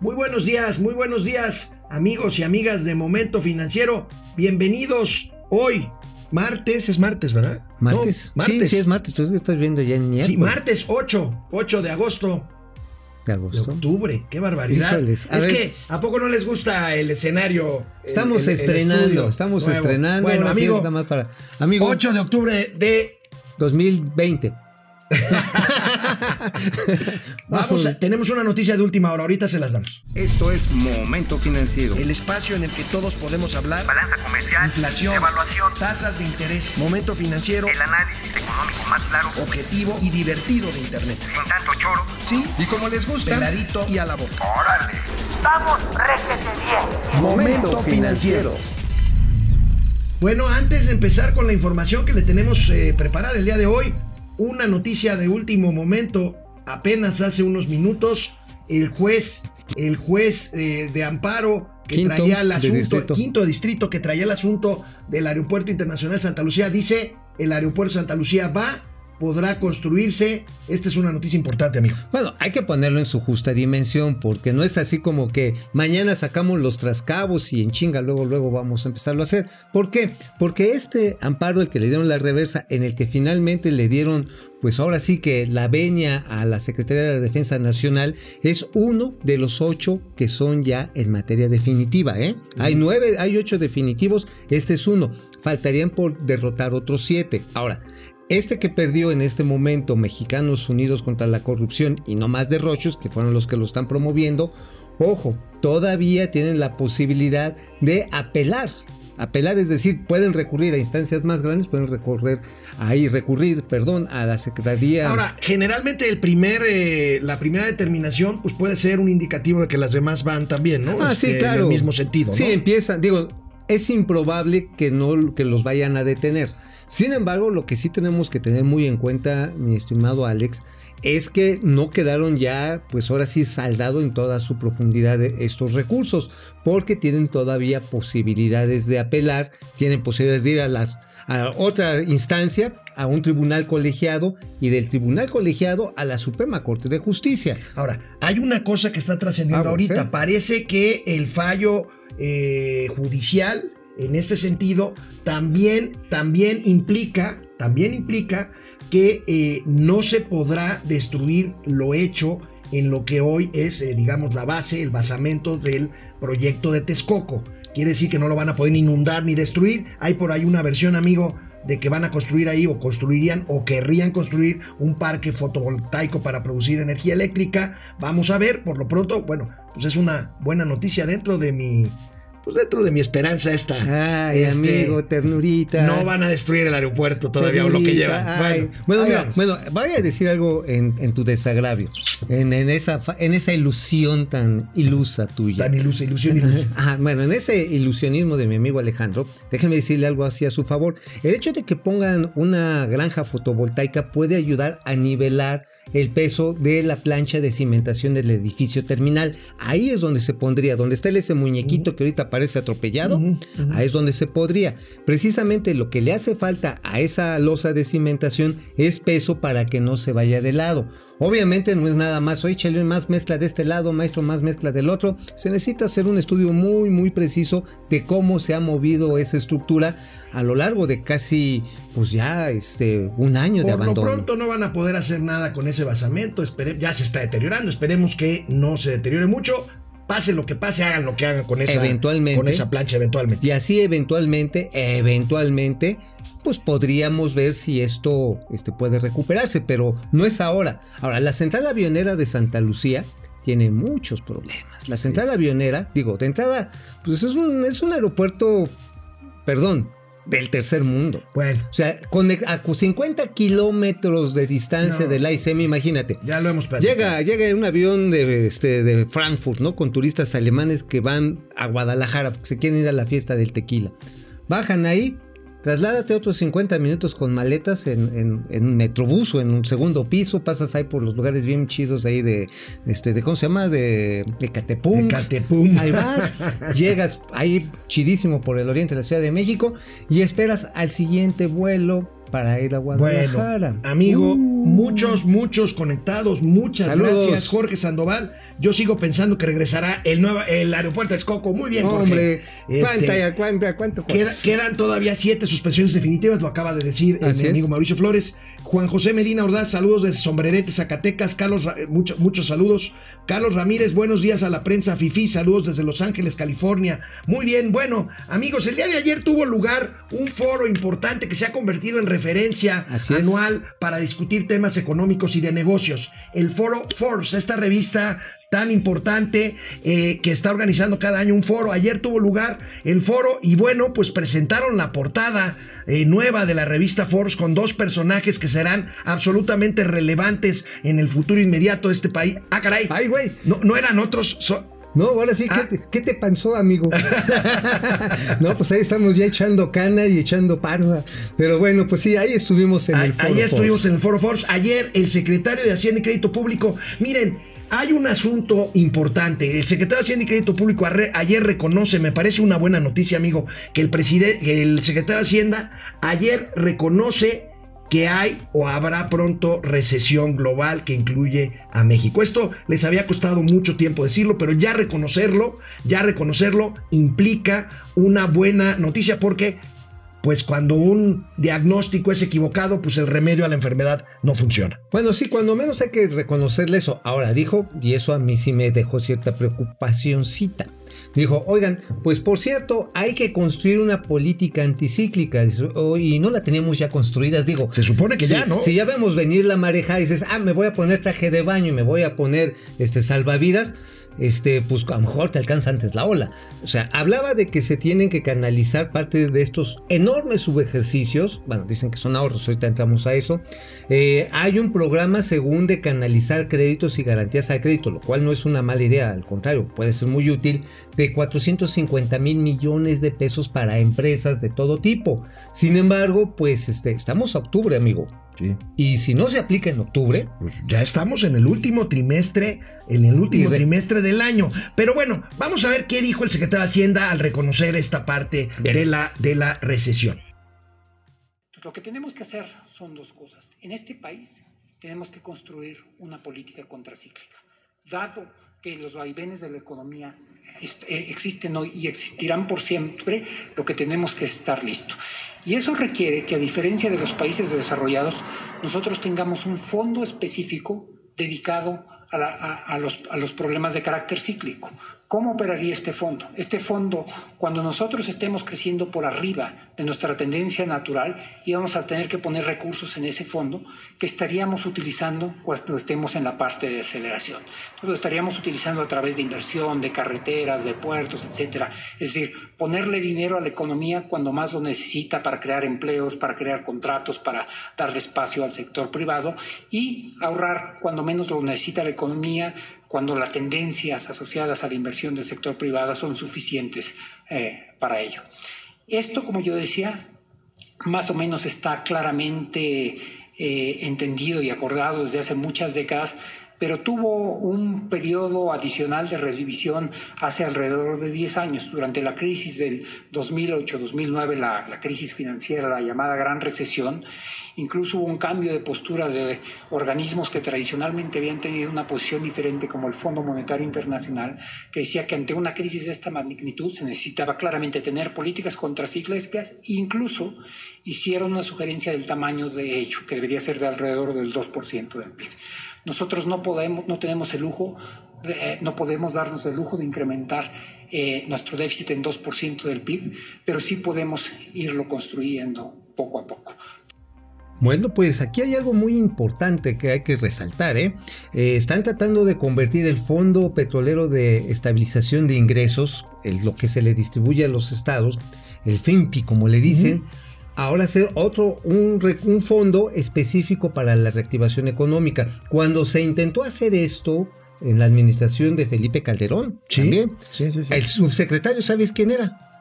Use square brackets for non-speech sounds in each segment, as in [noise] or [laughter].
Muy buenos días, muy buenos días, amigos y amigas de Momento Financiero. Bienvenidos hoy, martes, es martes, ¿verdad? ¿Martes? No, martes. Sí, sí, es martes. Tú estás viendo ya en miércoles. Sí, martes 8, 8 de agosto. De De agosto. octubre, qué barbaridad. Híjoles, es ver. que, ¿a poco no les gusta el escenario? Estamos el- el estrenando, estamos nuevo? estrenando. Bueno, amigo, más para. Amigo, 8 de octubre de 2020. [laughs] Vamos, a- tenemos una noticia de última hora, ahorita se las damos. Esto es Momento Financiero. El espacio en el que todos podemos hablar. balanza comercial, Inflación, evaluación, tasas de interés, momento financiero, el análisis económico más claro, objetivo y divertido de Internet. sin tanto choro. Sí, Y como les gusta, peladito y a la boca. ¡Órale! ¡Vamos, réjete bien! Momento Financiero. Bueno, antes de empezar con la información que le tenemos eh, preparada el día de hoy, una noticia de último momento, apenas hace unos minutos, el juez, el juez eh, de amparo que Quinto traía el asunto, distrito. quinto distrito que traía el asunto del Aeropuerto Internacional Santa Lucía, dice, el Aeropuerto Santa Lucía va, podrá construirse. Esta es una noticia importante, amigo. Bueno, hay que ponerlo en su justa dimensión, porque no es así como que mañana sacamos los trascabos y en chinga luego, luego vamos a empezarlo a hacer. ¿Por qué? Porque este amparo, el que le dieron la reversa, en el que finalmente le dieron, pues ahora sí que la venia a la Secretaría de la Defensa Nacional, es uno de los ocho que son ya en materia definitiva. ¿eh? Hay nueve, hay ocho definitivos, este es uno. Faltarían por derrotar otros siete. Ahora, este que perdió en este momento Mexicanos Unidos contra la Corrupción y no más derrochos, que fueron los que lo están promoviendo, ojo, todavía tienen la posibilidad de apelar. Apelar, es decir, pueden recurrir a instancias más grandes, pueden recorrer ahí, recurrir, perdón, a la Secretaría. Ahora, generalmente el primer, eh, la primera determinación, pues puede ser un indicativo de que las demás van también, ¿no? Ah, Este, sí, claro. En el mismo sentido, ¿no? Sí, empiezan, digo, es improbable que no que los vayan a detener. Sin embargo, lo que sí tenemos que tener muy en cuenta, mi estimado Alex, es que no quedaron ya, pues ahora sí, saldado en toda su profundidad de estos recursos, porque tienen todavía posibilidades de apelar, tienen posibilidades de ir a las a otra instancia, a un tribunal colegiado y del tribunal colegiado a la Suprema Corte de Justicia. Ahora, hay una cosa que está trascendiendo Vamos, ahorita. Parece que el fallo eh, judicial, en este sentido, también, también implica, también implica que eh, no se podrá destruir lo hecho en lo que hoy es, eh, digamos, la base, el basamento del proyecto de Texcoco. Quiere decir que no lo van a poder inundar ni destruir. Hay por ahí una versión, amigo, de que van a construir ahí o construirían o querrían construir un parque fotovoltaico para producir energía eléctrica. Vamos a ver, por lo pronto, bueno, pues es una buena noticia dentro de mi, pues dentro de mi esperanza esta. Ay, Este, amigo, ternurita. No van a destruir el aeropuerto todavía o lo que llevan. Ay, Bueno, bueno, mira, bueno, voy a decir algo en, en tu desagravio, en, en esa, en esa ilusión tan ilusa tuya. Tan ilusa, ilusión, ilusión. [laughs] Ajá, bueno, en ese ilusionismo de mi amigo Alejandro, déjeme decirle algo así a su favor. El hecho de que pongan una granja fotovoltaica puede ayudar a nivelar el peso de la plancha de cimentación del edificio terminal. Ahí es donde se pondría, donde está ese muñequito que ahorita parece atropellado, ahí es donde se podría. Precisamente lo que le hace falta a esa losa de cimentación es peso para que no se vaya de lado. Obviamente no es nada más, oye, échale más mezcla de este lado, maestro, más mezcla del otro. Se necesita hacer un estudio muy, muy preciso de cómo se ha movido esa estructura a lo largo de casi, pues ya, este, un año de Por lo abandono. pronto no van a poder hacer nada con ese basamento. Espere- ya se está deteriorando. Esperemos que no se deteriore mucho. Pase lo que pase, hagan lo que hagan con esa, Eventualmente. con esa plancha eventualmente. Y así eventualmente, eventualmente, pues podríamos ver si esto este, puede recuperarse, pero no es ahora. Ahora, la central avionera de Santa Lucía tiene muchos problemas. La central avionera, digo, de entrada, pues es un, es un aeropuerto, perdón, del tercer mundo. Bueno, O sea, con, a 50 kilómetros de distancia No. del AICM, imagínate. ya lo hemos platicado. Llega, llega un avión de, este, de Frankfurt, ¿no? Con turistas alemanes que van a Guadalajara porque se quieren ir a la fiesta del tequila. Bajan ahí, trasládate otros 50 minutos con maletas en, en, en un metrobús o en un segundo piso, pasas ahí por los lugares bien chidos ahí de, este, de ¿cómo se llama? De, de Catepum. Ecatepum. Ahí vas, llegas ahí chidísimo por el oriente de la Ciudad de México y esperas al siguiente vuelo para ir a Guadalajara. Bueno, amigo, Uh. Muchos, muchos conectados. Muchas Saludos. gracias, Jorge Sandoval. Yo sigo pensando que regresará el, nuevo, el aeropuerto de Escoco. Muy bien, Jorge. Hombre, Este, ¿cuánta, cuánta, cuánto Queda- cuesta? quedan todavía siete suspensiones definitivas, lo acaba de decir el Así mi es. amigo Mauricio Flores. Juan José Medina Ordaz, saludos desde Sombrerete, Zacatecas. Carlos, mucho- muchos saludos. Carlos Ramírez, buenos días a la prensa Fifi, saludos desde Los Ángeles, California. Muy bien, bueno, amigos, el día de ayer tuvo lugar un foro importante que se ha convertido en referencia Así es. anual para discutir temas económicos y de negocios. El foro Forbes, esta revista tan importante eh, que está organizando cada año un foro. Ayer tuvo lugar el foro y bueno, pues presentaron la portada eh, nueva de la revista Forbes con dos personajes que serán absolutamente relevantes en el futuro inmediato de este país. Ah, caray. Ay, güey. No, no eran otros. so- No, ahora sí, ¿qué, Ah. te- qué te pasó, amigo? [laughs] no, pues ahí estamos ya echando cana y echando panza. Pero bueno, pues sí, ahí estuvimos en el foro. Ayer estuvimos en el Foro Forbes. Ayer el secretario de Hacienda y Crédito Público, miren, hay un asunto importante. El secretario de Hacienda y Crédito Público ayer reconoce, me parece una buena noticia, amigo, que el presidente, el secretario de Hacienda ayer reconoce que hay o habrá pronto recesión global que incluye a México. Esto les había costado mucho tiempo decirlo, pero ya reconocerlo, ya reconocerlo implica una buena noticia porque pues cuando un diagnóstico es equivocado, pues el remedio a la enfermedad no funciona. Bueno, sí, cuando menos hay que reconocerle eso. Ahora dijo, y eso a mí sí me dejó cierta preocupacióncita. Dijo, oigan, pues por cierto, hay que construir una política anticíclica "Oh, y no la teníamos ya construidas. Digo, Se supone que si, ya, ¿no? Si ya vemos venir la mareja y dices, ah, me voy a poner traje de baño y me voy a poner este salvavidas, este, pues a lo mejor te alcanza antes la ola. O sea, hablaba de que se tienen que canalizar parte de estos enormes subejercicios. Bueno, dicen que son ahorros, ahorita entramos a eso. Eh, hay un programa según de canalizar créditos y garantías al crédito, lo cual no es una mala idea, al contrario, puede ser muy útil, de 450 mil millones de pesos para empresas de todo tipo. Sin embargo, pues este, estamos a octubre, amigo. Sí. Y si no se aplica en octubre, Pues ya estamos en el último trimestre, en el último trimestre del año. Pero bueno, vamos a ver qué dijo el secretario de Hacienda al reconocer esta parte de la, de la recesión. Pues lo que tenemos que hacer son dos cosas. En este país tenemos que construir una política contracíclica. Dado que los vaivenes de la economía existen hoy y existirán por siempre, lo que tenemos que estar listo. Y eso requiere que, a diferencia de los países desarrollados, nosotros tengamos un fondo específico dedicado a, la- a- a los, a los problemas de carácter cíclico. ¿Cómo operaría este fondo? Este fondo, cuando nosotros estemos creciendo por arriba de nuestra tendencia natural, íbamos a tener que poner recursos en ese fondo que estaríamos utilizando cuando estemos en la parte de aceleración. Entonces lo estaríamos utilizando a través de inversión, de carreteras, de puertos, etcétera. Es decir, ponerle dinero a la economía cuando más lo necesita para crear empleos, para crear contratos, para darle espacio al sector privado y ahorrar cuando menos lo necesita la economía, cuando las tendencias asociadas a la inversión del sector privado son suficientes eh, para ello. Esto, como yo decía, más o menos está claramente eh, entendido y acordado desde hace muchas décadas, pero tuvo un periodo adicional de revisión hace alrededor de 10 años. Durante la crisis del 2008-2009, la, la crisis financiera, la llamada Gran Recesión, incluso hubo un cambio de postura de organismos que tradicionalmente habían tenido una posición diferente, como el Fondo Monetario Internacional, que decía que ante una crisis de esta magnitud se necesitaba claramente tener políticas contracíclicas, incluso hicieron una sugerencia del tamaño de ello, que debería ser de alrededor del 2% del PIB. Nosotros no podemos, no tenemos el lujo, eh, no podemos darnos el lujo de incrementar eh, nuestro déficit en 2% del PIB, pero sí podemos irlo construyendo poco a poco. Bueno, pues aquí hay algo muy importante que hay que resaltar. ¿eh? Eh, están tratando de convertir el Fondo Petrolero de Estabilización de Ingresos, el- lo que se le distribuye a los estados, el FIMPI como le dicen, ahora ser otro, un, un fondo específico para la reactivación económica. Cuando se intentó hacer esto en la administración de Felipe Calderón, también, sí, sí, sí. el subsecretario, ¿sabes quién era?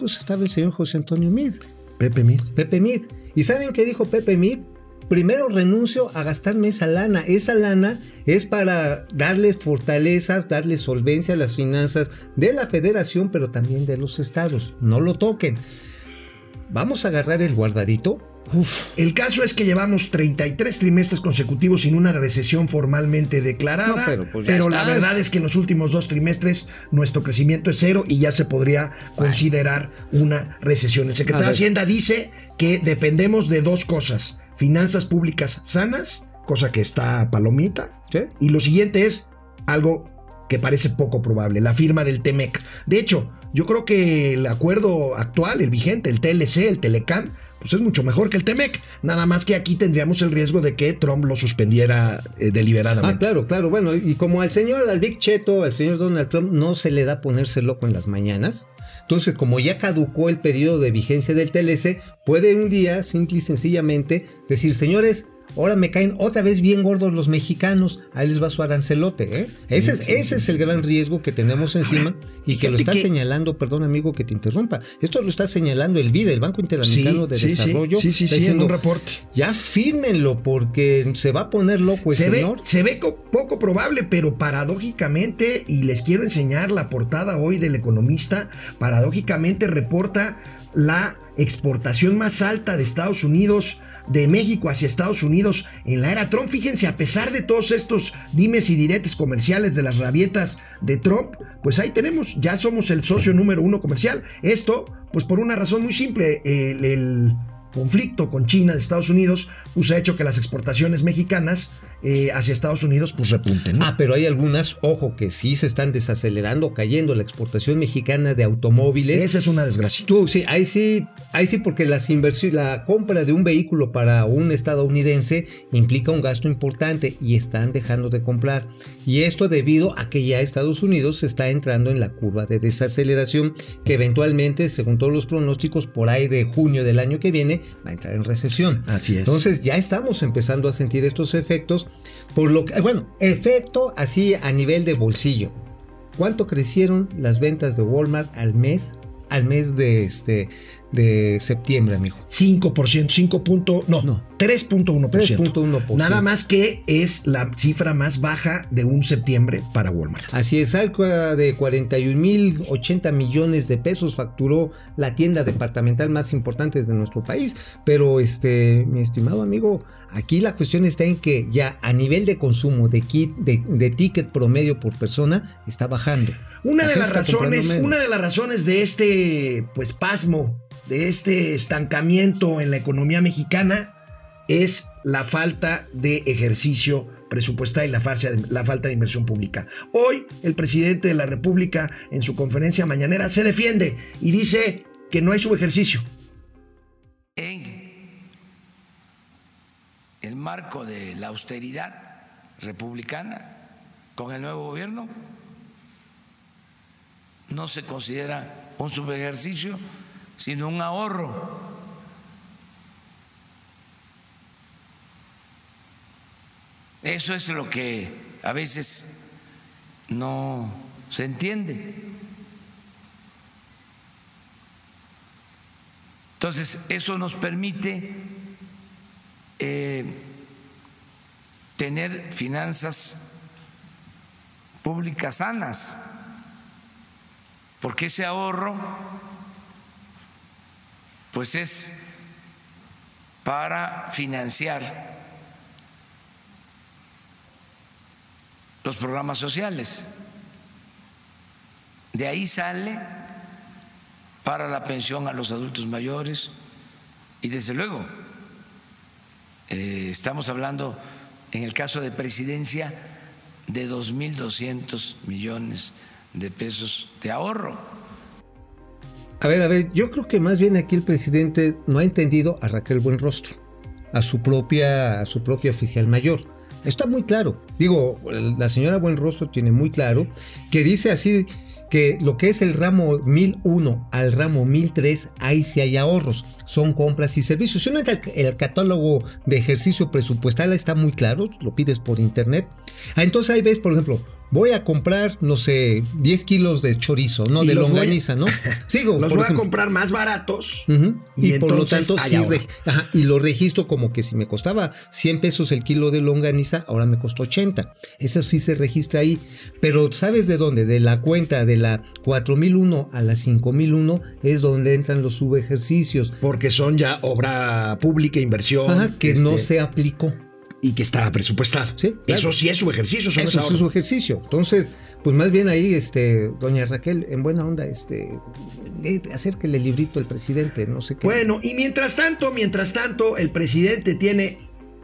Pues estaba el señor José Antonio Mid. Pepe Mid. Pepe Mid. ¿Y saben qué dijo Pepe Mid? Primero renuncio a gastarme esa lana. Esa lana es para darles fortalezas, darles solvencia a las finanzas de la federación, pero también de los estados. No lo toquen. Vamos a agarrar el guardadito. Uf. El caso es que llevamos 33 trimestres consecutivos sin una recesión formalmente declarada, No, pero pues pero la verdad es que en los últimos dos trimestres nuestro crecimiento es cero y ya se podría considerar una recesión. El secretario de. Hacienda dice que dependemos de dos cosas, finanzas públicas sanas, cosa que está palomita, ¿Sí? y lo siguiente es algo que parece poco probable, la firma del TEMEC. De hecho, yo creo que el acuerdo actual, el vigente, el TLC, el Telecam, pues es mucho mejor que el TEMEC. Nada más que aquí tendríamos el riesgo de que Trump lo suspendiera eh, Ah, deliberadamente. claro, claro. Bueno, y como al señor, al Big Cheto, al señor Donald Trump, no se le da ponerse loco en las mañanas. Entonces, como ya caducó el periodo de vigencia del TLC, puede un día, simple y sencillamente, decir, señores, ahora me caen otra vez bien gordos los mexicanos, ahí les va su arancelote. ¿eh? Ese, es, ese es el gran riesgo que tenemos encima y que lo está que- señalando, perdón amigo que te interrumpa, esto lo está señalando el BID, el Banco Interamericano de Desarrollo. sí, sí, sí, en diciendo, un reporte. ya fírmenlo porque se va a poner loco el se, ve, señor. se ve co- poco probable, pero paradójicamente, y les quiero enseñar la portada hoy del economista, paradójicamente reporta la exportación más alta de Estados Unidos, de México hacia Estados Unidos en la era Trump. Fíjense, a pesar de todos estos dimes y diretes comerciales de las rabietas de Trump, pues ahí tenemos, ya somos el socio número uno comercial. Esto, pues por una razón muy simple, el, conflicto con China de Estados Unidos, pues ha hecho que las exportaciones mexicanas eh, hacia Estados Unidos pues repunten. ¿no? Ah, pero hay algunas, ojo, que sí se están desacelerando, cayendo la exportación mexicana de automóviles. Esa es una desgracia. Tú, sí, ahí sí, ahí sí, porque las inversiones, la compra de un vehículo para un estadounidense implica un gasto importante y están dejando de comprar. Y esto debido a que ya Estados Unidos está entrando en la curva de desaceleración que eventualmente, según todos los pronósticos, por ahí de junio del año que viene, va a entrar en recesión. Así es. Entonces ya estamos empezando a sentir estos efectos, por lo que, bueno, efecto así a nivel de bolsillo. ¿Cuánto crecieron las ventas de Walmart al mes? Al mes de este de septiembre, amigo. 5%, 5 punto, no, No. 3.1%. 3.1%. Nada más que es la cifra más baja de un septiembre para Walmart. Así es, cerca de 41 mil 80 millones de pesos facturó la tienda departamental más importante de nuestro país. Pero, este, mi estimado amigo, aquí la cuestión está en que ya a nivel de consumo de kit, de, de ticket promedio por persona, está bajando. Una La de las razones, una de las razones de este pues pasmo, de este estancamiento en la economía mexicana es la falta de ejercicio presupuestal y la falta, la falta de inversión pública. Hoy el presidente de la República en su conferencia mañanera se defiende y dice que no hay subejercicio. en el marco de la austeridad republicana con el nuevo gobierno no se considera un subejercicio, sino un ahorro. Eso es lo que a veces no se entiende. Entonces, eso nos permite eh, tener finanzas públicas sanas, porque ese ahorro, pues es para financiar los programas sociales. De ahí sale para la pensión a los adultos mayores y desde luego eh, estamos hablando en el caso de presidencia de 2.200 millones de pesos de ahorro. A ver, a ver, yo creo que más bien aquí el presidente no ha entendido a Raquel Buenrostro, a su propia, a su propia oficial mayor. Está muy claro. Digo, la señora Buenrostro tiene muy claro que dice así que lo que es el ramo 1001 al ramo 1003, ahí sí hay ahorros, son compras y servicios. Si uno entra el catálogo de ejercicio presupuestal está muy claro, lo pides por internet. Ah, entonces ahí ves, por ejemplo, voy a comprar, no sé, 10 kilos de chorizo, no Y de a- longaniza, ¿no? [laughs] Sigo, Los por voy a comprar más baratos. Ujú. Y Y, por lo tanto, sí, ajá, y lo registro como que si me costaba 100 pesos el kilo de longaniza, ahora me costó 80. Eso sí se registra ahí. Pero ¿sabes de dónde? De la cuenta de la 4001 a la 5001 es donde entran los subejercicios. Porque son ya obra pública, inversión. Ajá, que no este, se aplicó. Y que está presupuestado. Sí, claro. Eso sí es su ejercicio, eso, no es Eso es su ejercicio. Entonces, pues más bien ahí, este, doña Raquel, en buena onda, este, acérquele el librito al presidente, no sé qué. Bueno, y mientras tanto, mientras tanto, el presidente tiene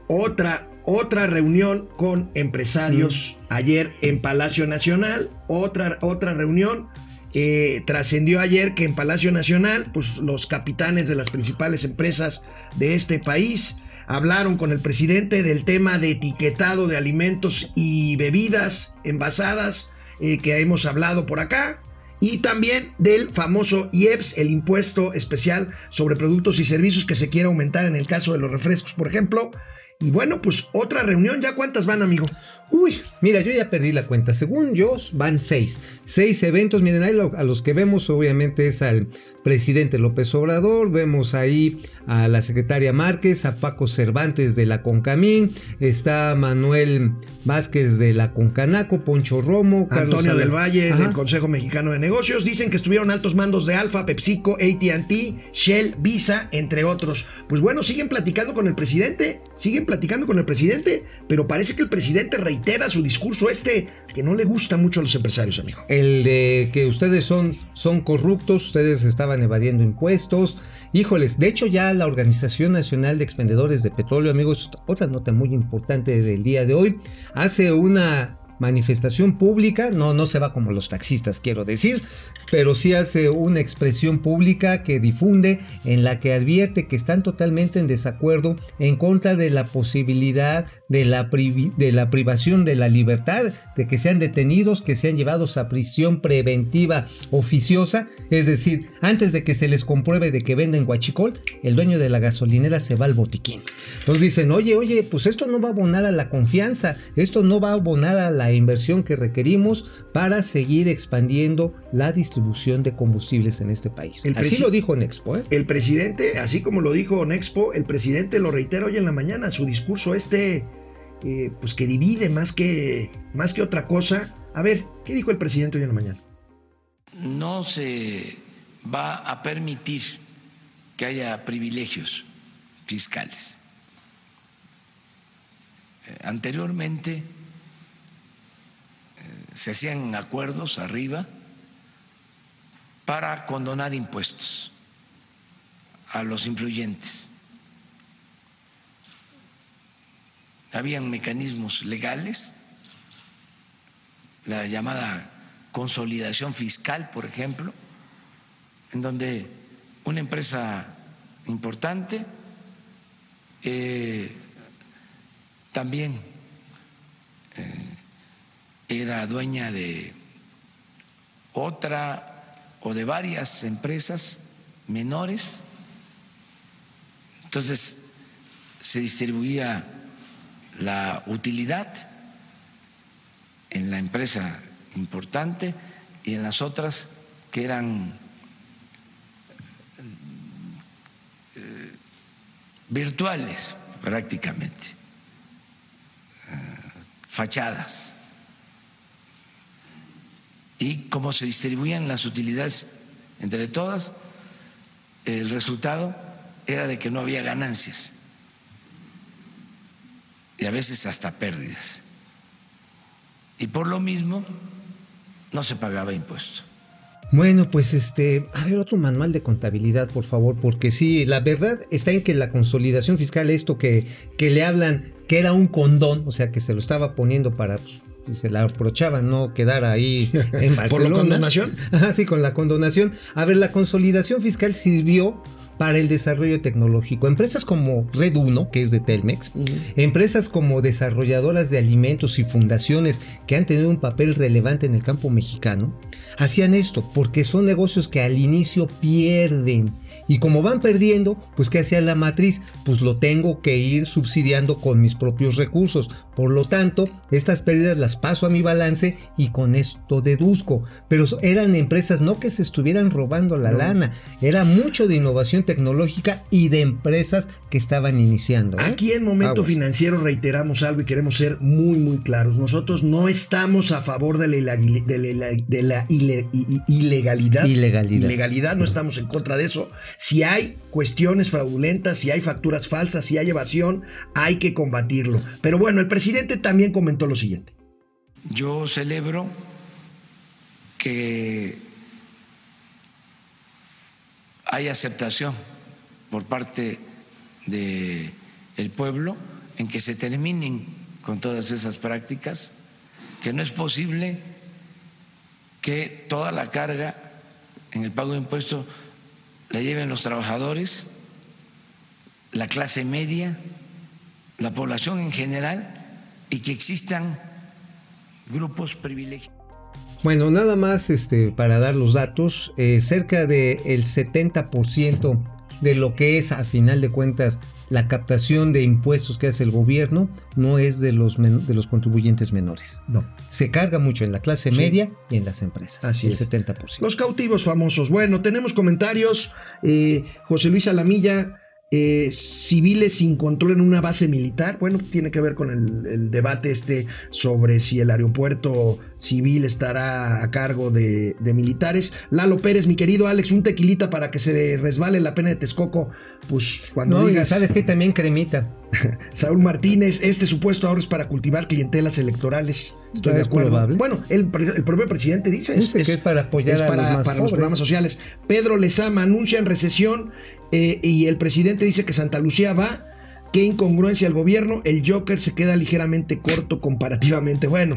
otra, otra reunión con empresarios Mm. ayer en Palacio Nacional, otra, otra reunión. eh, trascendió ayer que en Palacio Nacional, pues los capitanes de las principales empresas de este país hablaron con el presidente del tema de etiquetado de alimentos y bebidas envasadas eh, que hemos hablado por acá. Y también del famoso IEPS, el impuesto especial sobre productos y servicios que se quiere aumentar en el caso de los refrescos, por ejemplo. Y bueno, pues otra reunión, ¿ya cuántas van, amigo? Uy, mira, yo ya perdí la cuenta. Según yo, van seis. Seis eventos. Miren, ahí a los que vemos, obviamente, es al presidente López Obrador. Vemos ahí a la secretaria Márquez, a Paco Cervantes de la Concamín. Está Manuel Vázquez de la Concanaco, Poncho Romo, Carlos Antonio del Valle Ajá. del Consejo Mexicano de Negocios. Dicen que estuvieron altos mandos de Alfa, PepsiCo, ATT, Shell, Visa, entre otros. Pues bueno, siguen platicando con el presidente, siguen platicando con el presidente, pero parece que el presidente reitera su discurso este que no le gusta mucho a los empresarios, amigo. El de que ustedes son, son corruptos, ustedes estaban evadiendo impuestos. Híjoles, de hecho ya la Organización Nacional de Expendedores de Petróleo, amigos, otra nota muy importante del día de hoy, hace una manifestación pública, no, no se va como los taxistas, quiero decir, pero sí hace una expresión pública que difunde en la que advierte que están totalmente en desacuerdo en contra de la posibilidad de la, de la privación de la libertad, de que sean detenidos, que sean llevados a prisión preventiva oficiosa, es decir, antes de que se les compruebe de que venden guachicol, el dueño de la gasolinera se va al botiquín. Entonces dicen, oye, oye, pues esto no va a abonar a la confianza, esto no va a abonar a la inversión que requerimos para seguir expandiendo la distribución de combustibles en este país. El Así lo dijo Nexpo, ¿eh? El presidente, así como lo dijo Nexpo, el presidente lo reitera hoy en la mañana, su discurso este, eh, pues que divide más que, más que otra cosa. A ver, ¿qué dijo el presidente hoy en la mañana? no se va a permitir que haya privilegios fiscales. Eh, Anteriormente se hacían acuerdos arriba para condonar impuestos a los influyentes. Habían mecanismos legales, la llamada consolidación fiscal, por ejemplo, en donde una empresa importante eh, también era dueña de otra o de varias empresas menores, entonces se distribuía la utilidad en la empresa importante y en las otras que eran eh, virtuales prácticamente, eh, fachadas. Y como se distribuían las utilidades entre todas, el resultado era de que no había ganancias y a veces hasta pérdidas. Y por lo mismo no se pagaba impuesto. Bueno, pues este, a ver, otro manual de contabilidad, por favor, porque sí, la verdad está en que la consolidación fiscal, esto que, que le hablan, que era un condón, o sea, que se lo estaba poniendo para, se la aprovechaba no quedar ahí [laughs] en Barcelona. ¿Por la condonación? [laughs] Ajá, sí, con la condonación. A ver, la consolidación fiscal sirvió para el desarrollo tecnológico. Empresas como Red 1, que es de Telmex, empresas como desarrolladoras de alimentos y fundaciones que han tenido un papel relevante en el campo mexicano, hacían esto porque son negocios que al inicio pierden. Y como van perdiendo, pues ¿qué hacía la matriz? Pues lo tengo que ir subsidiando con mis propios recursos. Por lo tanto, estas pérdidas las paso a mi balance y con esto deduzco. Pero eran empresas no que se estuvieran robando la lana, era mucho de innovación tecnológica y de empresas que estaban iniciando. ¿eh? Aquí en Momento Aguas. Financiero reiteramos algo y queremos ser muy, muy claros. Nosotros no estamos a favor de la, de la- de la ile- i- i- ilegalidad. Ilegalidad. Ilegalidad, no estamos en contra de eso. Si hay cuestiones fraudulentas, si hay facturas falsas, si hay evasión, hay que combatirlo. Pero bueno, el presidente también comentó lo siguiente. Yo celebro que hay aceptación por parte del pueblo en que se terminen con todas esas prácticas, que no es posible que toda la carga en el pago de impuestos la lleven los trabajadores, la clase media, la población en general y que existan grupos privilegiados. Bueno, nada más este, para dar los datos, eh, cerca del 70% de lo que es a final de cuentas la captación de impuestos que hace el gobierno no es de los, men- de los contribuyentes menores. No. Se carga mucho en la clase Sí. media y en las empresas. Así el es. 70%. Los cautivos famosos. Bueno, tenemos comentarios. Eh, José Luis Alamilla, eh, civiles sin control en una base militar. Bueno, tiene que ver con el, el debate este sobre si el aeropuerto civil estará a cargo de, de militares. Lalo Pérez, mi querido Alex, un tequilita para que se resbale la pena de Texcoco. Pues cuando No, digas. sabes que también cremita. [laughs] Saúl Martínez, este supuesto ahorro es para cultivar clientelas electorales. Estoy de Es acuerdo. probable. Bueno, el, propio presidente dice Dice que es para apoyar es a para, los más para los pobres. programas sociales. Pedro Lezama anuncia en recesión eh, y el presidente dice que Santa Lucía va. Qué incongruencia el gobierno. El Joker se queda ligeramente corto comparativamente. Bueno,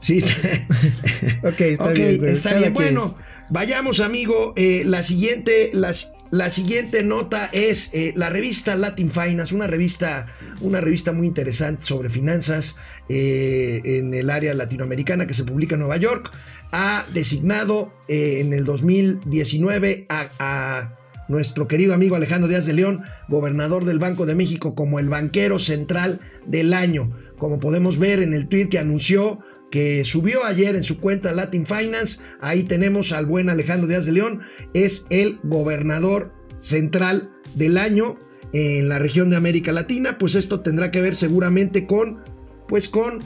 sí. [laughs] Ok, está Ok, bien. güey. está bien. Bueno, vayamos, amigo. Eh, la siguiente, las- la siguiente nota es eh, la revista Latin Finance, una revista, una revista muy interesante sobre finanzas eh, en el área latinoamericana que se publica en Nueva York. Ha designado eh, en el 2019 a, a nuestro querido amigo Alejandro Díaz de León, gobernador del Banco de México, como el banquero central del año. Como podemos ver en el tweet que anunció que subió ayer en su cuenta Latin Finance, ahí tenemos al buen Alejandro Díaz de León, es el gobernador central del año en la región de América Latina, pues esto tendrá que ver seguramente con, pues con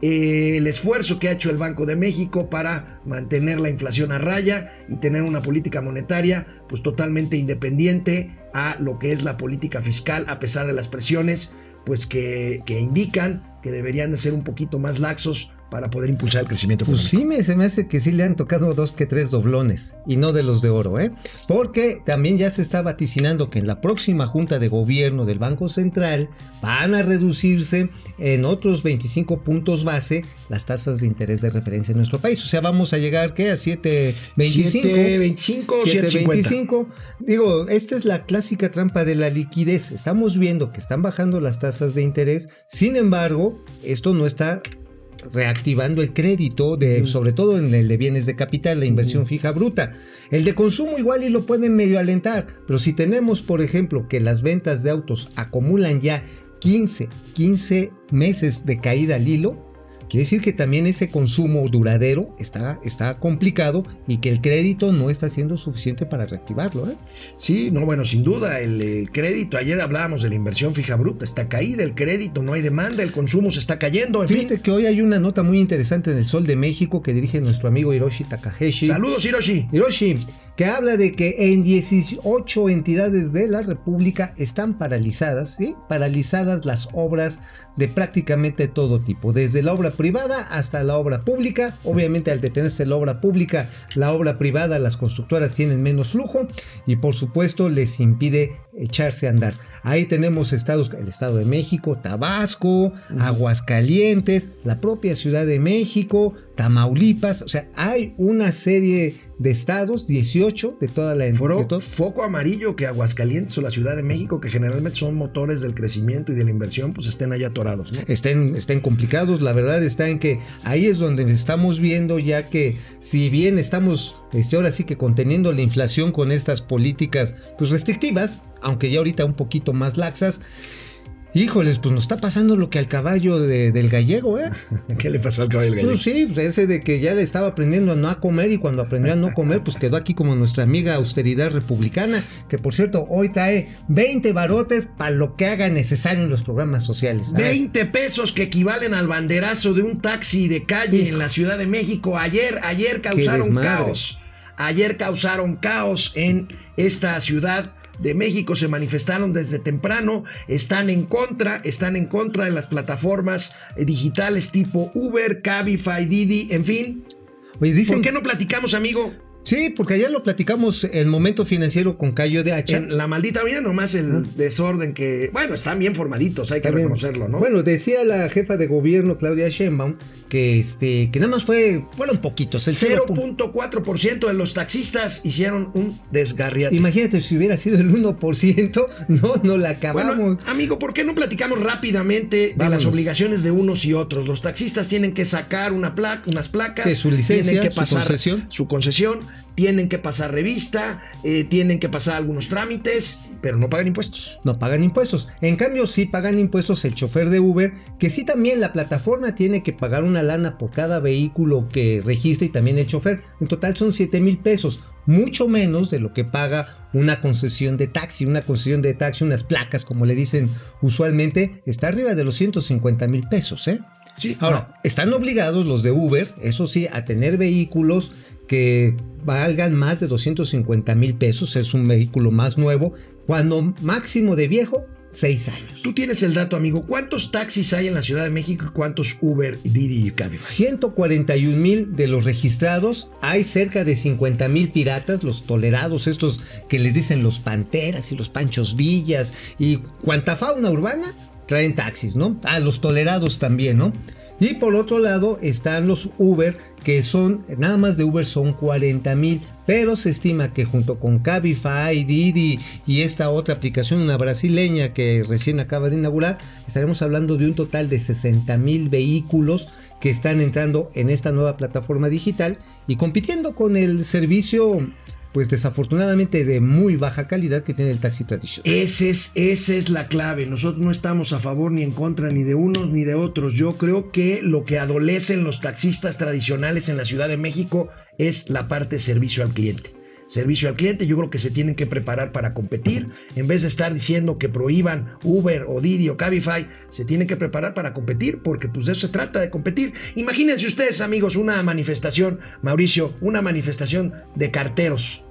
el esfuerzo que ha hecho el Banco de México para mantener la inflación a raya y tener una política monetaria pues totalmente independiente a lo que es la política fiscal a pesar de las presiones pues que, que indican que deberían de ser un poquito más laxos para poder impulsar el crecimiento Pues económico. sí, me, se me hace que sí le han tocado dos que tres doblones y no de los de oro, ¿eh? Porque también ya se está vaticinando que en la próxima junta de gobierno del Banco Central van a reducirse en otros 25 puntos base las tasas de interés de referencia en nuestro país. O sea, vamos a llegar ¿qué? a 7.25. 7.25 o 7.50. 7.25. Digo, esta es la clásica trampa de la liquidez. Estamos viendo que están bajando las tasas de interés. Sin embargo, esto no está reactivando el crédito, de, sobre todo en el de bienes de capital, la inversión fija bruta. El de consumo igual y lo pueden medio alentar, pero si tenemos, por ejemplo, que las ventas de autos acumulan ya 15, 15 meses de caída al hilo, quiere decir que también ese consumo duradero está, está complicado y que el crédito no está siendo suficiente para reactivarlo. ¿eh? Sí, no, bueno, sin duda, el, el crédito, ayer hablábamos de la inversión fija bruta, está caída el crédito, no hay demanda, el consumo se está cayendo, en Fíjate fin. que hoy hay una nota muy interesante en el Sol de México que dirige nuestro amigo Hiroshi Takahashi. Saludos, Hiroshi. Hiroshi, que habla de que en 18 entidades de la República están paralizadas, ¿sí? Paralizadas las obras de prácticamente todo tipo, desde la obra privada hasta la obra pública. Obviamente al detenerse la obra pública, la obra privada, las constructoras tienen menos flujo y por supuesto les impide echarse a andar. Ahí tenemos estados, el Estado de México, Tabasco, Aguascalientes, la propia Ciudad de México, Tamaulipas. O sea, hay una serie de estados, 18 de toda la todo- foco amarillo que Aguascalientes o la Ciudad de México, que generalmente son motores del crecimiento y de la inversión, pues estén ahí atorados. ¿no? estén, estén complicados. La verdad está en que ahí es donde estamos viendo ya que si bien estamos este, ahora sí que conteniendo la inflación con estas políticas pues restrictivas, aunque ya ahorita un poquito más laxas, híjoles, pues nos está pasando lo que al caballo de- del gallego, ¿eh? [laughs] ¿Qué le pasó al caballo del Pues sí, pues ese de que ya le estaba aprendiendo a no comer y cuando aprendió a no comer, pues quedó aquí como nuestra amiga austeridad republicana, que por cierto, hoy trae 20 barotes para lo que haga necesario en los programas sociales. A ver. 20 pesos que equivalen al banderazo de un taxi de calle en la Ciudad de México. Ayer, ayer causaron caos. Ayer causaron caos en esta ciudad de México. Se manifestaron desde temprano. Están en contra, están en contra de las plataformas eh, digitales tipo Uber, Cabify, Didi, en fin. Oye, dicen ¿Por qué no platicamos, amigo? Sí, porque ayer lo platicamos el momento financiero con Cayo de Hacha. En la maldita, mira nomás el desorden que. Bueno, están bien formaditos, hay que También. reconocerlo, ¿no? Bueno, decía la jefa de gobierno Claudia Sheinbaum que este que nada más fue fueron poquitos, el 0.4. 0.4% de los taxistas hicieron un desgarriate. Imagínate si hubiera sido el 1%, no no la acabamos. Bueno, amigo, ¿por qué no platicamos rápidamente de las obligaciones de unos y otros? Los taxistas tienen que sacar una placa, unas placas, Que su licencia, tienen que su pasar concesión. su concesión, tienen que pasar revista, eh, tienen que pasar algunos trámites, pero no pagan impuestos. no pagan impuestos. En cambio, sí pagan impuestos el chofer de Uber, que sí también la plataforma tiene que pagar una lana por cada vehículo que registra y también el chofer. En total son 7 mil pesos, mucho menos de lo que paga una concesión de taxi. Una concesión de taxi, unas placas, como le dicen usualmente, está arriba de los 150 mil pesos, ¿eh? Sí, Ahora, están obligados los de Uber, eso sí, a tener vehículos que valgan más de 250 mil pesos, es un vehículo más nuevo, cuando máximo de viejo, 6 años. Tú tienes el dato, amigo. ¿Cuántos taxis hay en la Ciudad de México y cuántos Uber, Didi y Cabify? 141 mil de los registrados, hay cerca de 50 mil piratas, los tolerados, estos que les dicen los panteras y los panchos villas y cuanta fauna urbana traen taxis, ¿no? Ah, los tolerados también, ¿no? Y por otro lado están los Uber, que son, nada más de Uber son 40 mil, pero se estima que junto con Cabify, Didi y esta otra aplicación, una brasileña que recién acaba de inaugurar, estaremos hablando de un total de 60 mil vehículos que están entrando en esta nueva plataforma digital y compitiendo con el servicio, pues desafortunadamente de muy baja calidad que tiene el taxi tradicional. Ese es, esa es la clave. Nosotros no estamos a favor ni en contra ni de unos ni de otros. Yo creo que lo que adolecen los taxistas tradicionales en la Ciudad de México es la parte servicio al cliente. Servicio al cliente, yo creo que se tienen que preparar para competir. En vez de estar diciendo que prohíban Uber o Didi o Cabify, se tienen que preparar para competir, porque pues de eso se trata, de competir. Imagínense ustedes, amigos, una manifestación, Mauricio, una manifestación de carteros.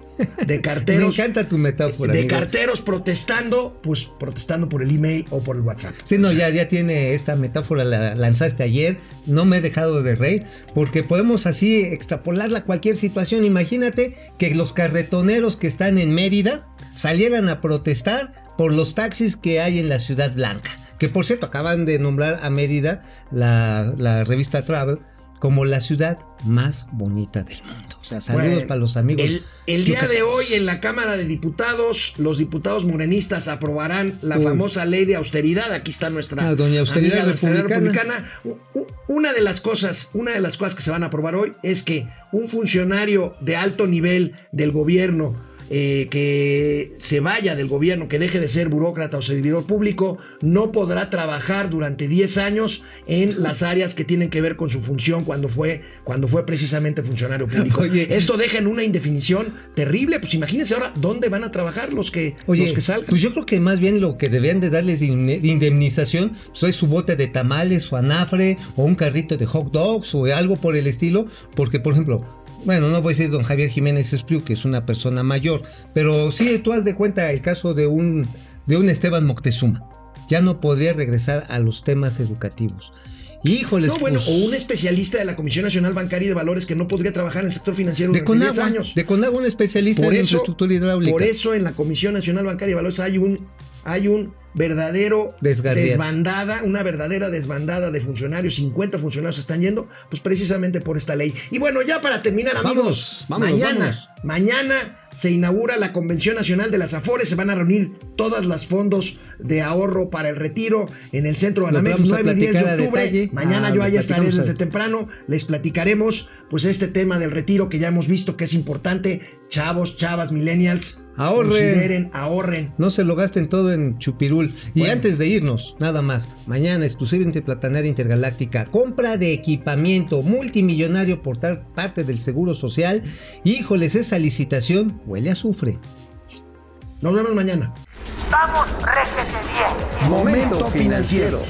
De [laughs] Me carteros encanta tu metáfora. de amigo. carteros protestando, pues protestando por el email o por el WhatsApp. Sí, no, ya, ya tiene esta metáfora, la lanzaste ayer, no me he dejado de reír, porque podemos así extrapolarla a cualquier situación. Imagínate que los carretoneros que están en Mérida salieran a protestar por los taxis que hay en la Ciudad Blanca. Que por cierto, acaban de nombrar a Mérida, la, la revista Travel, como la ciudad más bonita del mundo. O sea, saludos Bueno, para los amigos. El, el día de hoy en la Cámara de Diputados, los diputados morenistas aprobarán la famosa ley de austeridad. Aquí está nuestra Ah, doña Austeridad amiga, republicana. U- u- Una de las cosas, una de las cosas que se van a aprobar hoy es que un funcionario de alto nivel del gobierno eh, que se vaya del gobierno, que deje de ser burócrata o servidor público, no podrá trabajar durante 10 años en las áreas que tienen que ver con su función cuando fue, cuando fue precisamente funcionario público. Oye. Esto deja en una indefinición terrible. Pues imagínense ahora dónde van a trabajar los que, Oye, los que salgan. pues yo creo que más bien lo que debían de darles de inde- de indemnización pues es su bote de tamales o anafre o un carrito de hot dogs o algo por el estilo, porque por ejemplo, bueno, no voy a decir don Javier Jiménez Espriu, que es una persona mayor, pero sí tú has de cuenta el caso de un, de un Esteban Moctezuma. Ya no podría regresar a los temas educativos. Híjoles, No, bueno, pues, o un especialista de la Comisión Nacional Bancaria y de Valores que no podría trabajar en el sector financiero de durante 10 Conagua, años. de Conagua un especialista Por en eso, infraestructura hidráulica. por eso en la Comisión Nacional Bancaria y de Valores hay un hay un verdadero desbandada, una verdadera desbandada de funcionarios, 50 funcionarios están yendo, pues precisamente por esta ley. Y bueno, ya para terminar, amigos, Vámonos, vámonos, mañana, vámonos. mañana se inaugura la Convención Nacional de las Afores, se van a reunir todas las fondos de ahorro para el retiro en el centro de Banamex vamos a 9 y 10 de octubre. detalle. Mañana Ah, yo allá estaré desde temprano, les platicaremos pues este tema del retiro que ya hemos visto que es importante. Chavos, chavas, millennials, Ahorren. ahorren. No se lo gasten todo en chupirul. Y Bueno. antes de irnos, nada más, mañana exclusivamente Platanaria Intergaláctica, compra de equipamiento multimillonario por tal parte del Seguro Social. Híjoles, esa licitación huele a azufre. Nos vemos mañana. Vamos, réjete bien. Momento financiero.